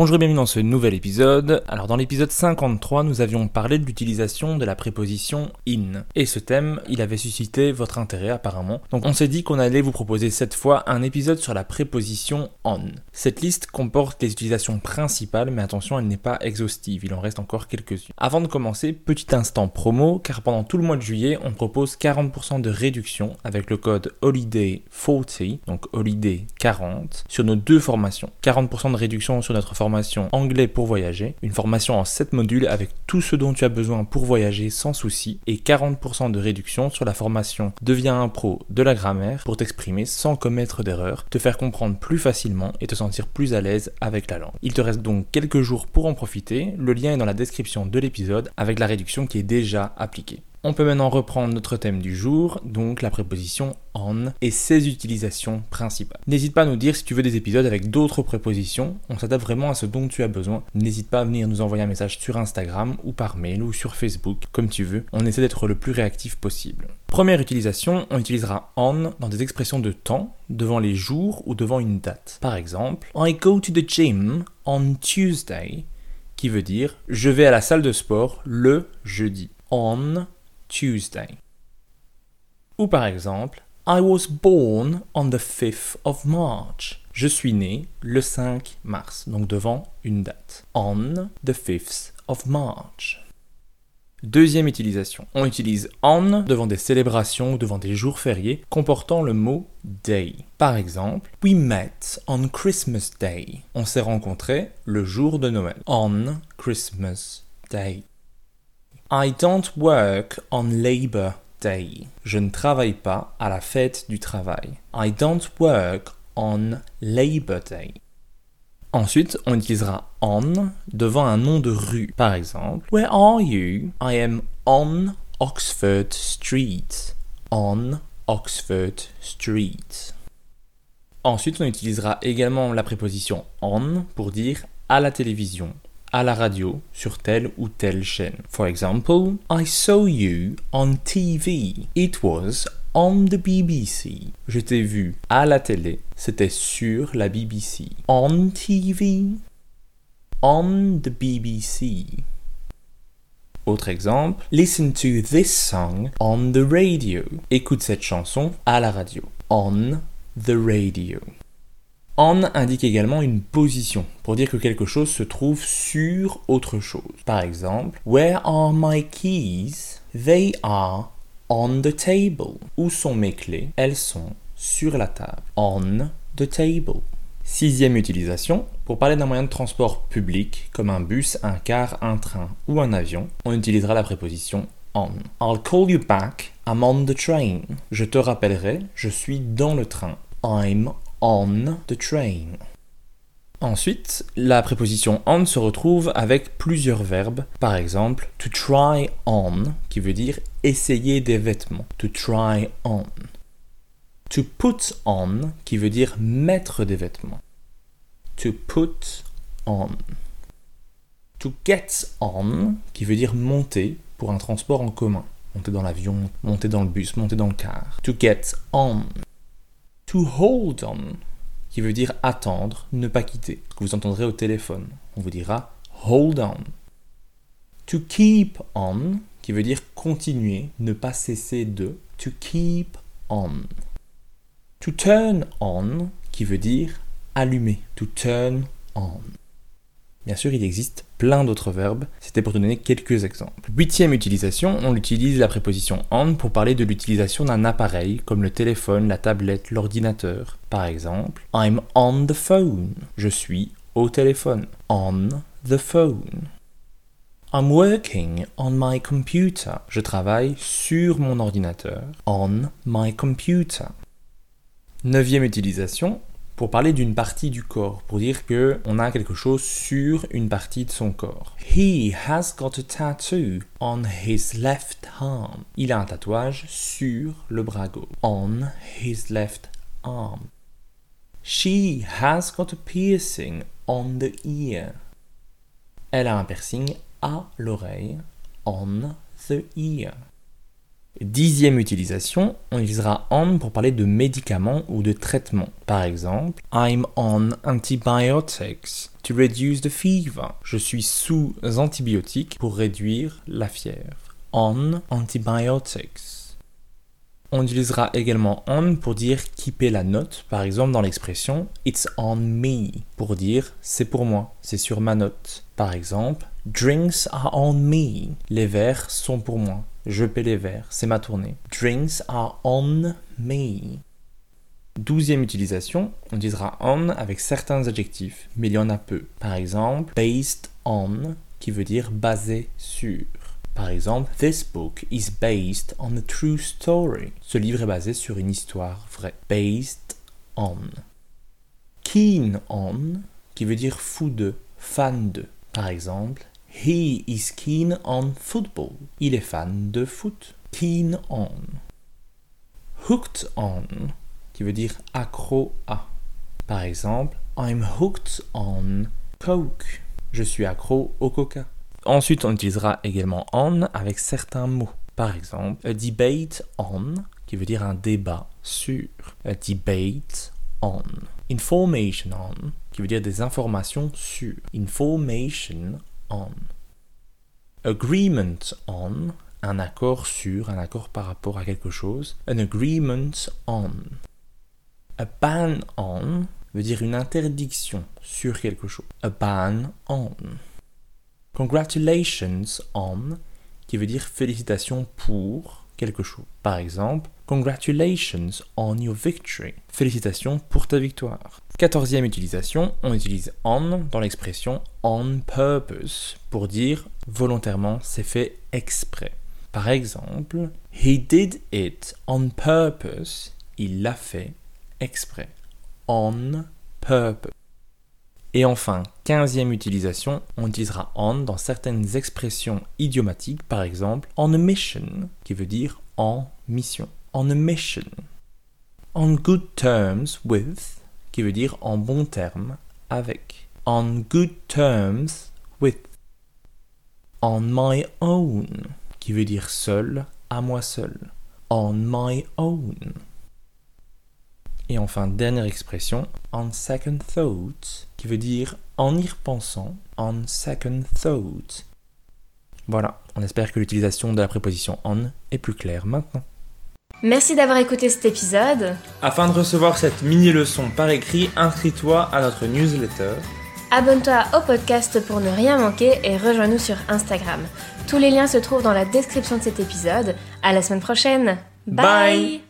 Bonjour et bienvenue dans ce nouvel épisode. Alors dans l'épisode 53, nous avions parlé de l'utilisation de la préposition in. Et ce thème, il avait suscité votre intérêt apparemment. Donc on s'est dit qu'on allait vous proposer cette fois un épisode sur la préposition on. Cette liste comporte les utilisations principales, mais attention, elle n'est pas exhaustive, il en reste encore quelques-unes. Avant de commencer, petit instant promo, car pendant tout le mois de juillet, on propose 40% de réduction avec le code Holiday 40, donc Holiday 40, sur nos deux formations. 40% de réduction sur notre formation anglais pour voyager, une formation en 7 modules avec tout ce dont tu as besoin pour voyager sans souci et 40% de réduction sur la formation Deviens un pro de la grammaire pour t'exprimer sans commettre d'erreurs, te faire comprendre plus facilement et te sentir plus à l'aise avec la langue. Il te reste donc quelques jours pour en profiter, le lien est dans la description de l'épisode avec la réduction qui est déjà appliquée. On peut maintenant reprendre notre thème du jour, donc la préposition on et ses utilisations principales. N'hésite pas à nous dire si tu veux des épisodes avec d'autres prépositions, on s'adapte vraiment à ce dont tu as besoin. N'hésite pas à venir nous envoyer un message sur Instagram ou par mail ou sur Facebook, comme tu veux. On essaie d'être le plus réactif possible. Première utilisation, on utilisera on dans des expressions de temps, devant les jours ou devant une date. Par exemple, I go to the gym on Tuesday, qui veut dire je vais à la salle de sport le jeudi. On Tuesday. Ou par exemple, I was born on the 5th of March. Je suis né le 5 mars, donc devant une date. On the 5th of March. Deuxième utilisation. On utilise on devant des célébrations ou devant des jours fériés comportant le mot day. Par exemple, we met on Christmas Day. On s'est rencontrés le jour de Noël. On Christmas Day. I don't work on Labor Day. Je ne travaille pas à la fête du travail. I don't work on Labor Day. Ensuite, on utilisera on devant un nom de rue. Par exemple, Where are you? I am on Oxford Street. On Oxford Street. Ensuite, on utilisera également la préposition on pour dire à la télévision à la radio sur telle ou telle chaîne. For example, I saw you on TV. It was on the BBC. Je t'ai vu à la télé. C'était sur la BBC. On TV. On the BBC. Autre exemple, listen to this song on the radio. Écoute cette chanson à la radio. On the radio. On indique également une position pour dire que quelque chose se trouve sur autre chose. Par exemple, Where are my keys? They are on the table. Où sont mes clés? Elles sont sur la table. On the table. Sixième utilisation, pour parler d'un moyen de transport public, comme un bus, un car, un train ou un avion, on utilisera la préposition on. I'll call you back, I'm on the train. Je te rappellerai, je suis dans le train. I'm on the train. Ensuite, la préposition on se retrouve avec plusieurs verbes. Par exemple, to try on, qui veut dire essayer des vêtements. To try on. To put on, qui veut dire mettre des vêtements. To put on. To get on, qui veut dire monter pour un transport en commun. Monter dans l'avion, monter dans le bus, monter dans le car. To get on. To hold on, qui veut dire attendre, ne pas quitter, que vous entendrez au téléphone. On vous dira hold on. To keep on, qui veut dire continuer, ne pas cesser de. To keep on. To turn on, qui veut dire allumer. To turn on. Bien sûr, il existe plein d'autres verbes, c'était pour te donner quelques exemples. Huitième utilisation, on utilise la préposition on pour parler de l'utilisation d'un appareil comme le téléphone, la tablette, l'ordinateur. Par exemple, I'm on the phone. Je suis au téléphone. On the phone. I'm working on my computer. Je travaille sur mon ordinateur. On my computer. Neuvième utilisation, pour parler d'une partie du corps, pour dire que on a quelque chose sur une partie de son corps. He has got a tattoo on his left arm. Il a un tatouage sur le bras gauche. On his left arm. She has got a piercing on the ear. Elle a un piercing à l'oreille. On the ear. Dixième utilisation, on utilisera on pour parler de médicaments ou de traitements. Par exemple, I'm on antibiotics to reduce the fever. Je suis sous antibiotiques pour réduire la fièvre. On antibiotics. On utilisera également on pour dire qui paie la note, par exemple dans l'expression It's on me, pour dire c'est pour moi, c'est sur ma note. Par exemple, Drinks are on me, les verres sont pour moi, je paie les verres, c'est ma tournée. Drinks are on me. Douzième utilisation, on utilisera on avec certains adjectifs, mais il y en a peu. Par exemple, based on, qui veut dire basé sur. Par exemple, This book is based on a true story. Ce livre est basé sur une histoire vraie. Based on. Keen on, qui veut dire fou de, fan de. Par exemple, He is keen on football. Il est fan de foot. Keen on. Hooked on, qui veut dire accro à. Par exemple, I'm hooked on Coke. Je suis accro au coca. Ensuite, on utilisera également on avec certains mots. Par exemple, a debate on, qui veut dire un débat sur. A debate on. Information on, qui veut dire des informations sur. Information Agreement on, un accord sur, un accord par rapport à quelque chose. An agreement on. A ban on veut dire une interdiction sur quelque chose. A ban on. Congratulations on, qui veut dire félicitations pour Par exemple, Congratulations on your victory. Félicitations pour ta victoire. Quatorzième utilisation, on utilise on dans l'expression on purpose pour dire volontairement, c'est fait exprès. Par exemple, He did it on purpose. Il l'a fait exprès. On purpose. Et enfin, quinzième utilisation, on utilisera on dans certaines expressions idiomatiques, par exemple on a mission, qui veut dire en mission. On a mission. On good terms with, qui veut dire en bon terme avec. On good terms with. On my own, qui veut dire seul, à moi seul. On my own. Et enfin, dernière expression, on second thought, qui veut dire en y repensant, on second thought. Voilà, on espère que l'utilisation de la préposition on est plus claire maintenant. Merci d'avoir écouté cet épisode. Afin de recevoir cette mini-leçon par écrit, inscris-toi à notre newsletter. Abonne-toi au podcast pour ne rien manquer et rejoins-nous sur Instagram. Tous les liens se trouvent dans la description de cet épisode. À la semaine prochaine. Bye.